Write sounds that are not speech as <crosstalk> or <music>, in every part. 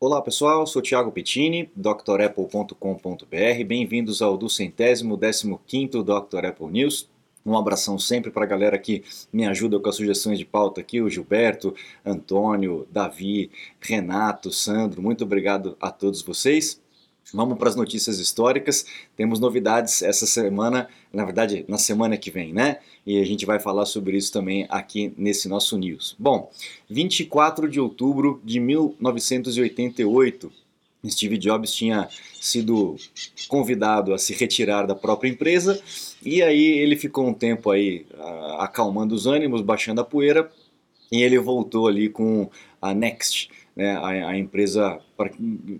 Olá pessoal, sou Thiago Pettini, drapple.com.br. Bem-vindos ao do centésimo décimo quinto Dr. Apple News. Um abração sempre para a galera que me ajuda com as sugestões de pauta aqui, o Gilberto, Antônio, Davi, Renato, Sandro. Muito obrigado a todos vocês. Vamos para as notícias históricas. Temos novidades essa semana, na verdade, na semana que vem, né? E a gente vai falar sobre isso também aqui nesse nosso news. Bom, 24 de outubro de 1988, Steve Jobs tinha sido convidado a se retirar da própria empresa e aí ele ficou um tempo aí acalmando os ânimos, baixando a poeira e ele voltou ali com a Next né, a, a, empresa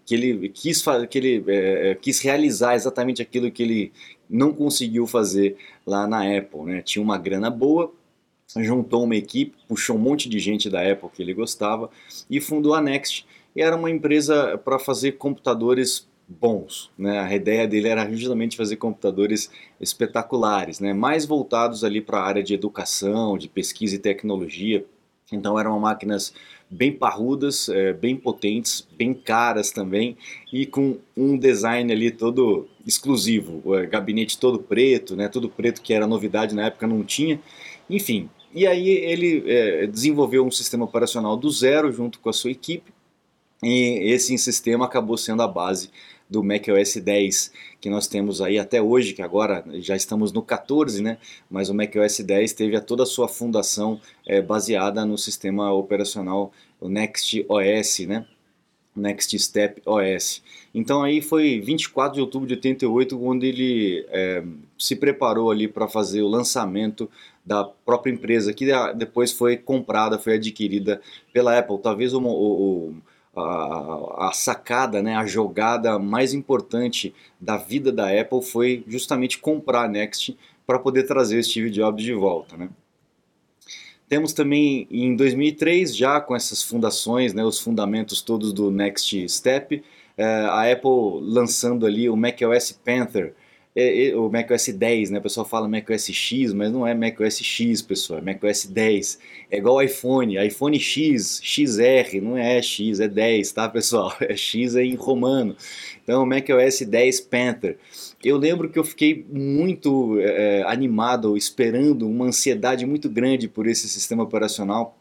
que ele quis que ele é, é, quis realizar exatamente aquilo que ele não conseguiu fazer lá na Apple, né? Tinha uma grana boa, juntou uma equipe, puxou um monte de gente da Apple que ele gostava e fundou a Next. E era uma empresa para fazer computadores bons, né? A ideia dele era justamente fazer computadores espetaculares, né? Mais voltados ali para a área de educação, de pesquisa e tecnologia. Então eram máquinas bem parrudas, é, bem potentes, bem caras também e com um design ali todo exclusivo, o gabinete todo preto, né, tudo preto que era novidade na época não tinha, enfim. E aí ele é, desenvolveu um sistema operacional do zero junto com a sua equipe e esse sistema acabou sendo a base do macOS 10 que nós temos aí até hoje, que agora já estamos no 14, né? Mas o macOS 10 teve a toda a sua fundação é, baseada no sistema operacional o Next OS, né? Next Step OS. Então aí foi 24 de outubro de 88 quando ele é, se preparou ali para fazer o lançamento da própria empresa que depois foi comprada, foi adquirida pela Apple. Talvez o, o a, a, sacada, né, a jogada mais importante da vida da Apple foi justamente comprar a Next para poder trazer Steve Jobs de volta. Né? Temos também em 2003, já com essas fundações, né, os fundamentos todos do Next Step, eh, a Apple lançando ali o macOS Panther, é, é, o macOS 10, né? O pessoal fala macOS X, mas não é macOS X, pessoal, é macOS 10. É igual iPhone, iPhone X, XR, não é X, é 10, tá, pessoal? <laughs> É X é em romano. Então, macOS 10 Panther. Eu lembro que eu fiquei muito é, animado, esperando uma ansiedade muito grande por esse sistema operacional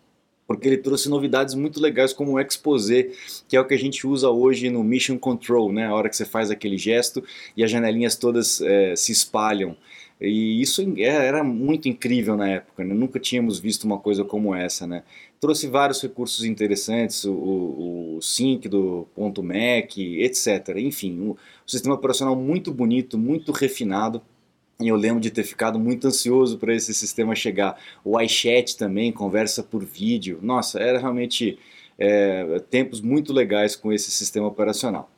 porque ele trouxe novidades muito legais como o Exposé, que é o que a gente usa hoje no Mission Control, né? a hora que você faz aquele gesto e as janelinhas todas é, se espalham. E isso é, era muito incrível na época, né? nunca tínhamos visto uma coisa como essa. Né? Trouxe vários recursos interessantes, o, o Sync do ponto .Mac, etc. Enfim, um, sistema operacional muito bonito, muito refinado. E eu lembro de ter ficado muito ansioso para esse sistema chegar. O iChat também, conversa por vídeo. Nossa, era realmente é, tempos muito legais com esse sistema operacional.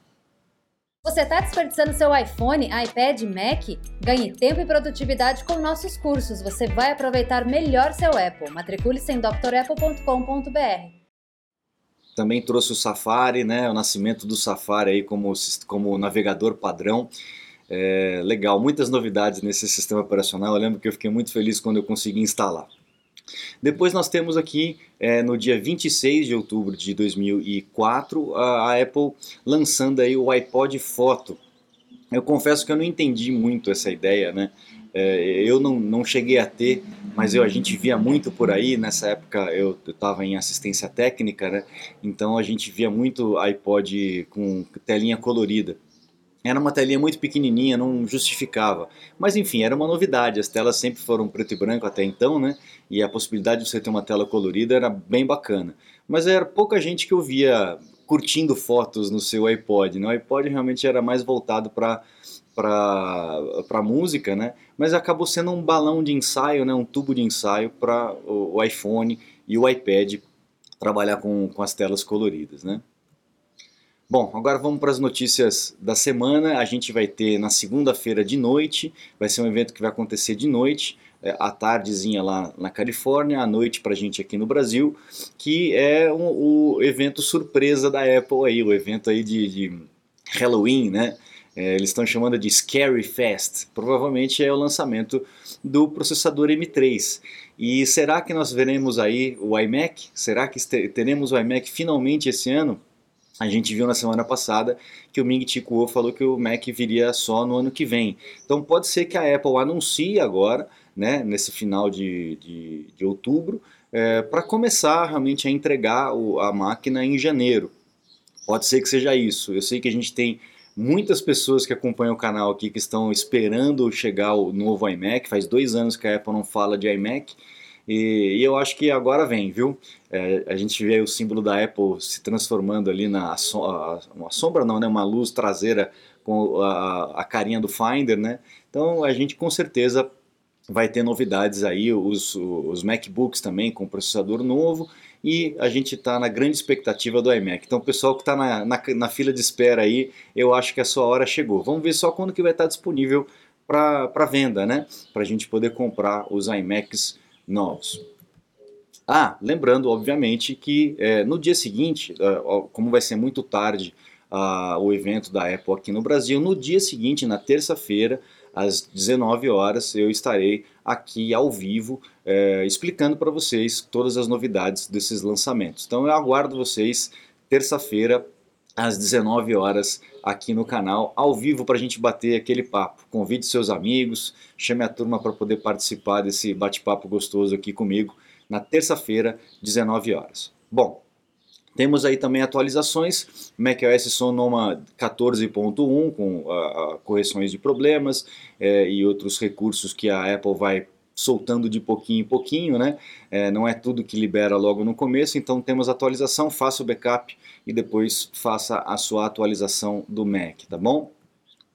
Você está desperdiçando seu iPhone, iPad, Mac? Ganhe tempo e produtividade com nossos cursos. Você vai aproveitar melhor seu Apple. Matricule-se em drapple.com.br. Também trouxe o Safari, né, o nascimento do Safari aí como, como navegador padrão. É, legal, muitas novidades nesse sistema operacional. Eu lembro que eu fiquei muito feliz quando eu consegui instalar. Depois nós temos aqui, é, no dia 26 de outubro de 2004, a, a Apple lançando aí o iPod Foto. Eu confesso que eu não entendi muito essa ideia, né? É, eu não, não cheguei a ter, mas eu, a gente via muito por aí. Nessa época eu estava em assistência técnica, né? Então a gente via muito iPod com telinha colorida. Era uma telinha muito pequenininha, não justificava. Mas enfim, era uma novidade. As telas sempre foram preto e branco até então, né? E a possibilidade de você ter uma tela colorida era bem bacana. Mas era pouca gente que eu via curtindo fotos no seu iPod. Né? O iPod realmente era mais voltado para para música, né? Mas acabou sendo um balão de ensaio, né? Um tubo de ensaio para o, o iPhone e o iPad trabalhar com, com as telas coloridas, né? Bom, agora vamos para as notícias da semana. A gente vai ter na segunda-feira de noite, vai ser um evento que vai acontecer de noite, é, à tardezinha lá na Califórnia, à noite para a gente aqui no Brasil, que é um, o evento surpresa da Apple aí, o evento aí de, de Halloween, né? É, eles estão chamando de Scary Fest. Provavelmente é o lançamento do processador M3. E será que nós veremos aí o iMac? Será que teremos o iMac finalmente esse ano? A gente viu na semana passada que o Ming Chi Kuo falou que o Mac viria só no ano que vem. Então pode ser que a Apple anuncie agora, né, nesse final de, de, de outubro, é, para começar realmente a entregar o, a máquina em janeiro. Pode ser que seja isso. Eu sei que a gente tem muitas pessoas que acompanham o canal aqui que estão esperando chegar o novo iMac. Faz dois anos que a Apple não fala de iMac. E, e eu acho que agora vem, viu? É, a gente vê o símbolo da Apple se transformando ali na uma sombra, não, né? Uma luz traseira com a, a carinha do Finder, né? Então a gente com certeza vai ter novidades aí, os, os MacBooks também com processador novo e a gente está na grande expectativa do iMac. Então, o pessoal que está na, na, na, fila de espera aí, eu acho que a sua hora chegou. Vamos ver só quando que vai estar disponível para venda, né? Para a gente poder comprar os iMacs novos. Ah, lembrando, obviamente, que é, no dia seguinte, uh, como vai ser muito tarde o evento da Apple aqui no Brasil, no dia seguinte, na terça-feira, às 19 horas, eu estarei aqui ao vivo é, explicando para vocês todas as novidades desses lançamentos. Então eu aguardo vocês terça-feira às 19 horas aqui no canal, ao vivo para a gente bater aquele papo. Convide seus amigos, chame a turma para poder participar desse bate-papo gostoso aqui comigo na terça-feira, 19 horas. Bom, temos aí também atualizações, macOS Sonoma 14.1 com uh, correções de problemas é, e outros recursos que a Apple vai soltando de pouquinho em pouquinho, né? É, não é tudo que libera logo no começo, então temos atualização, faça o backup e depois faça a sua atualização do Mac, tá bom?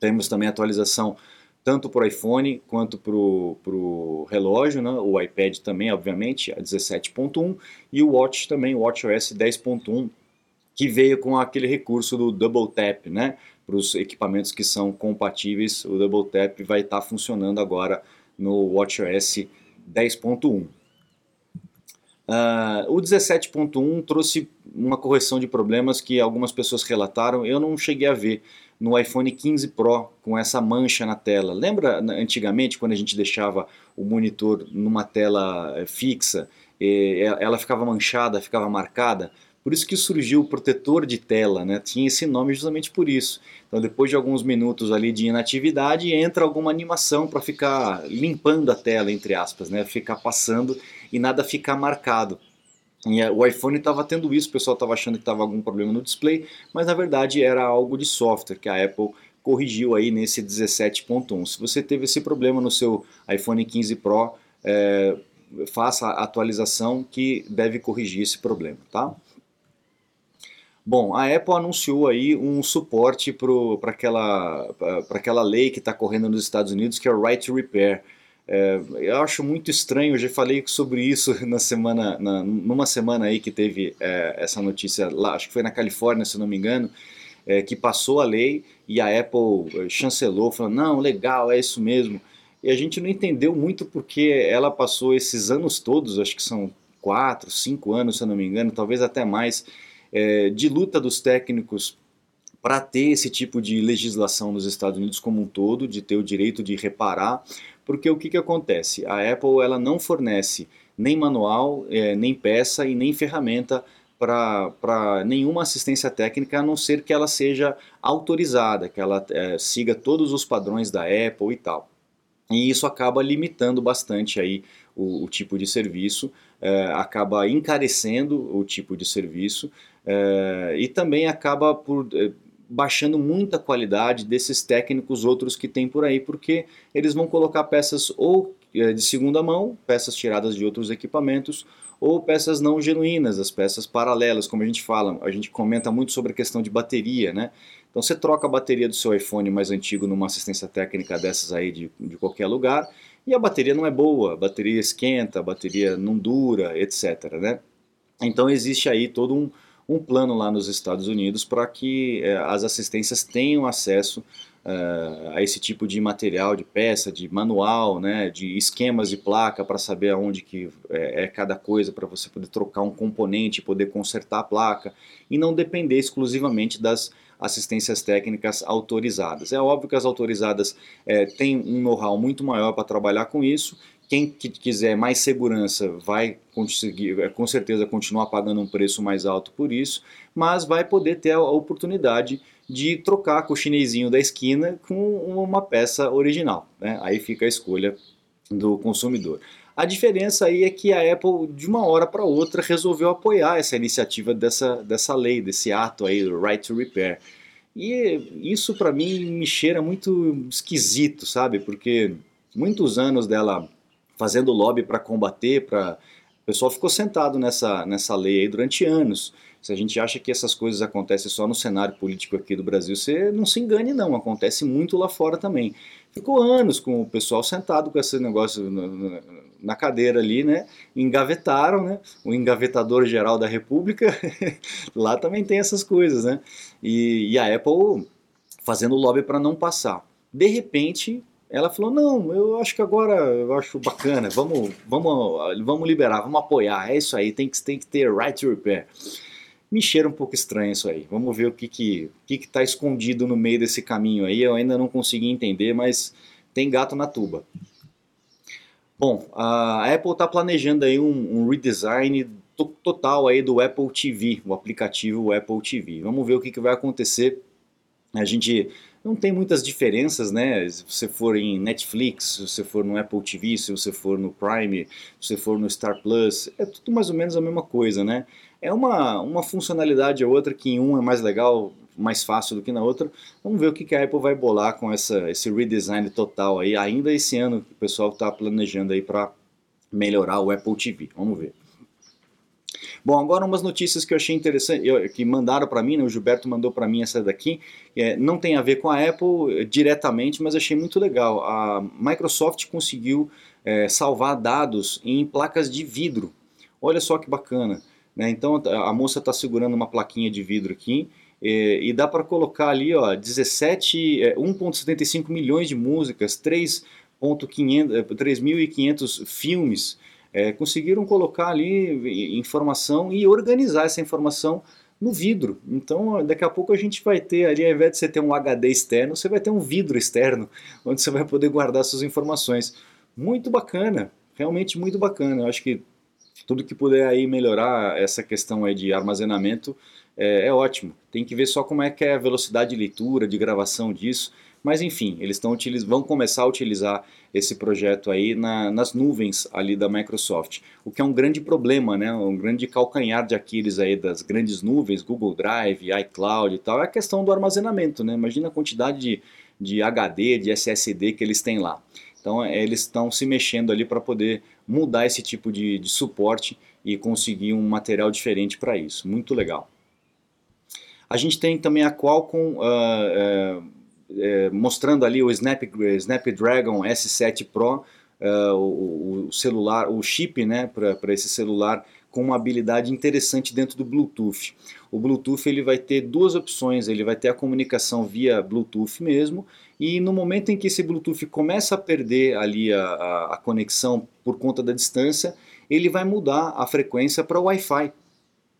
Temos também atualização tanto para o iPhone quanto para o relógio, né? o iPad também, obviamente, a 17.1 e o Watch também, o WatchOS 10.1, que veio com aquele recurso do Double Tap, né? Para os equipamentos que são compatíveis, o Double Tap vai estar tá funcionando agora no WatchOS 10.1. Uh, o 17.1 trouxe uma correção de problemas que algumas pessoas relataram, eu não cheguei a ver no iPhone 15 Pro com essa mancha na tela. Lembra antigamente quando a gente deixava o monitor numa tela eh, fixa, ela ficava manchada, ficava marcada? Por isso que surgiu o protetor de tela, né? tinha esse nome justamente por isso. Então depois de alguns minutos ali de inatividade, entra alguma animação para ficar limpando a tela, entre aspas, né? ficar passando e nada ficar marcado. E o iPhone estava tendo isso, o pessoal estava achando que estava algum problema no display, mas na verdade era algo de software que a Apple corrigiu aí nesse 17.1. Se você teve esse problema no seu iPhone 15 Pro, é, faça a atualização que deve corrigir esse problema, tá? Bom, a Apple anunciou aí um suporte para aquela, aquela lei que está correndo nos Estados Unidos, que é o Right to Repair. É, eu acho muito estranho, eu já falei sobre isso <laughs> na semana, na, numa semana aí que teve é, essa notícia lá, acho que foi na Califórnia, se não me engano, é, que passou a lei e a Apple chancelou, falando, não, legal, é isso mesmo. E a gente não entendeu muito porque ela passou esses anos todos, acho que são quatro, cinco anos, se não me engano, talvez até mais, é, de luta dos técnicos para ter esse tipo de legislação nos Estados Unidos como um todo, de ter o direito de reparar, porque o que, que acontece? A Apple ela não fornece nem manual, é, nem peça e nem ferramenta para nenhuma assistência técnica, a não ser que ela seja autorizada, que ela é, siga todos os padrões da Apple e tal. E isso acaba limitando bastante aí o, o tipo de serviço, é, acaba encarecendo o tipo de serviço é, e também acaba por é, baixando muita qualidade desses técnicos outros que tem por aí, porque eles vão colocar peças ou é, de segunda mão, peças tiradas de outros equipamentos, ou peças não genuínas, as peças paralelas, como a gente fala, a gente comenta muito sobre a questão de bateria, né? Então você troca a bateria do seu iPhone mais antigo numa assistência técnica dessas aí de, de qualquer lugar, e a bateria não é boa, a bateria esquenta, a bateria não dura, etc, né? Então existe aí todo um, um plano lá nos Estados Unidos para que é, as assistências tenham acesso é, a esse tipo de material, de peça, de manual, né, de esquemas de placa para saber aonde que é, é cada coisa para você poder trocar um componente, poder consertar a placa e não depender exclusivamente das assistências técnicas autorizadas. É óbvio que as autorizadas é, têm um know-how muito maior para trabalhar com isso quem quiser mais segurança vai conseguir, é, com certeza, continuar pagando um preço mais alto por isso, mas vai poder ter a oportunidade de trocar com o chinesinho da esquina com uma peça original. Né? Aí fica a escolha do consumidor. A diferença aí é que a Apple, de uma hora para outra, resolveu apoiar essa iniciativa dessa, dessa lei, desse ato aí, Right to Repair. E isso para mim me cheira muito esquisito, sabe? Porque muitos anos dela fazendo lobby para combater, para o pessoal ficou sentado nessa, nessa lei aí durante anos. Se a gente acha que essas coisas acontecem só no cenário político aqui do Brasil, você não se engane não, acontece muito lá fora também. Ficou anos com o pessoal sentado com esse negócio na cadeira ali, né? Engavetaram, né? O engavetador geral da República, <laughs> lá também tem essas coisas, né? E, e a Apple fazendo lobby para não passar. De repente, ela falou: não, eu acho que agora eu acho bacana, vamos, vamos, vamos liberar, vamos apoiar, é isso aí, tem que, tem que ter right to repair. Me cheira um pouco estranho isso aí. Vamos ver o que que que está escondido no meio desse caminho aí. Eu ainda não consegui entender, mas tem gato na tuba. Bom, a Apple está planejando aí um, um redesign total aí do Apple TV, o aplicativo Apple TV. Vamos ver o que, que vai acontecer. A gente não tem muitas diferenças, né? Se você for em Netflix, se você for no Apple TV, se você for no Prime, se você for no Star Plus, é tudo mais ou menos a mesma coisa, né? É uma, uma funcionalidade ou outra que em um é mais legal, mais fácil do que na outra. Vamos ver o que a Apple vai bolar com essa, esse redesign total aí, ainda esse ano que o pessoal está planejando aí para melhorar o Apple TV. Vamos ver. Bom, agora umas notícias que eu achei interessante, que mandaram para mim, né, o Gilberto mandou para mim essa daqui, é, não tem a ver com a Apple é, diretamente, mas achei muito legal. A Microsoft conseguiu é, salvar dados em placas de vidro. Olha só que bacana. Né? Então a moça está segurando uma plaquinha de vidro aqui e, e dá para colocar ali ó, 17, é, 1,75 milhões de músicas, 3.500 é, filmes. É, conseguiram colocar ali informação e organizar essa informação no vidro. Então, daqui a pouco a gente vai ter ali, ao invés de você ter um HD externo, você vai ter um vidro externo, <laughs> onde você vai poder guardar suas informações. Muito bacana, realmente muito bacana. Eu acho que tudo que puder aí melhorar essa questão aí de armazenamento é, é, ótimo. Tem que ver só como é que é a velocidade de leitura, de gravação disso. Mas enfim, eles tão, vão começar a utilizar esse projeto aí na, nas nuvens ali da Microsoft, o que é um grande problema, né? um grande calcanhar de Aquiles aí das grandes nuvens, Google Drive, iCloud e tal, é a questão do armazenamento. Né? Imagina a quantidade de, de HD, de SSD que eles têm lá. Então eles estão se mexendo ali para poder mudar esse tipo de, de suporte e conseguir um material diferente para isso. Muito legal. A gente tem também a Qualcomm uh, uh, uh, mostrando ali o Snap, Snapdragon S7 Pro, o, o, celular, o chip né, para esse celular com uma habilidade interessante dentro do Bluetooth. O Bluetooth ele vai ter duas opções, ele vai ter a comunicação via Bluetooth mesmo, e no momento em que esse Bluetooth começa a perder ali a, a, a conexão por conta da distância, ele vai mudar a frequência para Wi-Fi.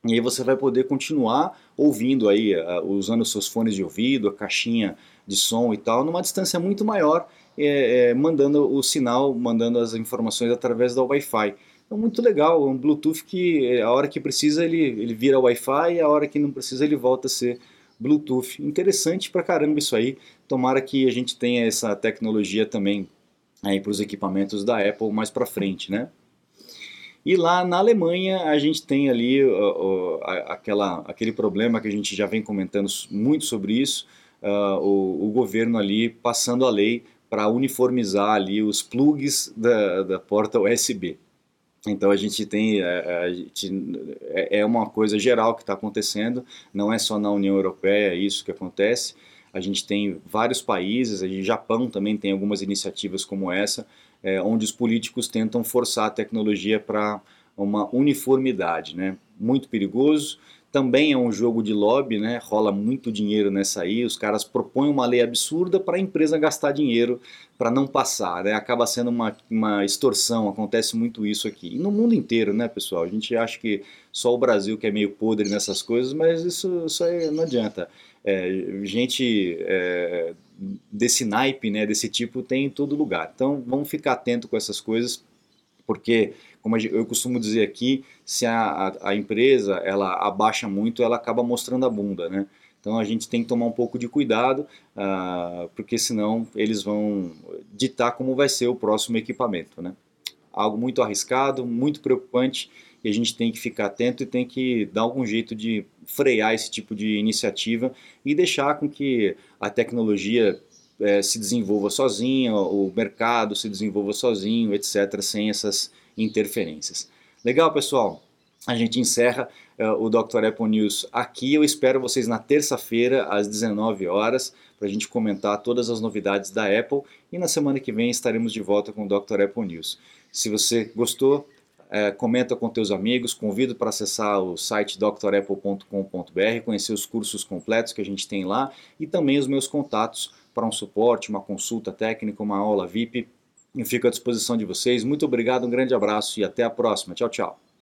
E aí você vai poder continuar ouvindo aí, uh, usando seus fones de ouvido, a caixinha de som e tal, numa distância muito maior, é, é, mandando o sinal, mandando as informações através do Wi-Fi. Então muito legal, um Bluetooth que a hora que precisa ele, ele vira Wi-Fi e a hora que não precisa ele volta a ser Bluetooth. Interessante pra caramba isso aí. Tomara que a gente tenha essa tecnologia também aí para os equipamentos da Apple mais para frente, né? E lá na Alemanha a gente tem ali uh, uh, aquela, aquele problema que a gente já vem comentando muito sobre isso, uh, o, o, governo ali passando a lei para uniformizar ali os plugs da, da porta USB. Então a gente tem é, a gente, é, é uma coisa geral que está acontecendo, não é só na União Europeia isso que acontece. A gente tem vários países, a Japão também tem algumas iniciativas como essa, é, onde os políticos tentam forçar a tecnologia para uma uniformidade, né? Muito perigoso. Também é um jogo de lobby, né? Rola muito dinheiro nessa aí. Os caras propõem uma lei absurda para a empresa gastar dinheiro para não passar, né? Acaba sendo uma, uma extorsão. Acontece muito isso aqui. E no mundo inteiro, né, pessoal? A gente acha que só o Brasil que é meio podre nessas coisas, mas isso, isso aí não adianta. É, gente é, desse naipe, né, desse tipo, tem em todo lugar. Então vamos ficar atento com essas coisas porque, como eu costumo dizer aqui, se a, a, empresa ela abaixa muito, ela acaba mostrando a bunda, né? Então a gente tem que tomar um pouco de cuidado, uh, porque senão eles vão ditar como vai ser o próximo equipamento. Né? Algo muito arriscado, muito preocupante, e a gente tem que ficar atento e tem que dar algum jeito de frear esse tipo de iniciativa e deixar com que a tecnologia é, se desenvolva sozinha, o mercado se desenvolva sozinho, etc., sem essas interferências. Legal, pessoal? A gente encerra uh, o Dr. Apple News aqui. Eu espero vocês na terça-feira, às 19 horas, para a gente comentar todas as novidades da Apple. E na semana que vem estaremos de volta com o Dr. Apple News. Se você gostou, uh, comenta com teus amigos, convido para acessar o site drapple.com.br, conhecer os cursos completos que a gente tem lá e também os meus contatos para um suporte, uma consulta técnica, uma aula VIP. Eu fico à disposição de vocês. Muito obrigado, um grande abraço e até a próxima. Tchau, tchau.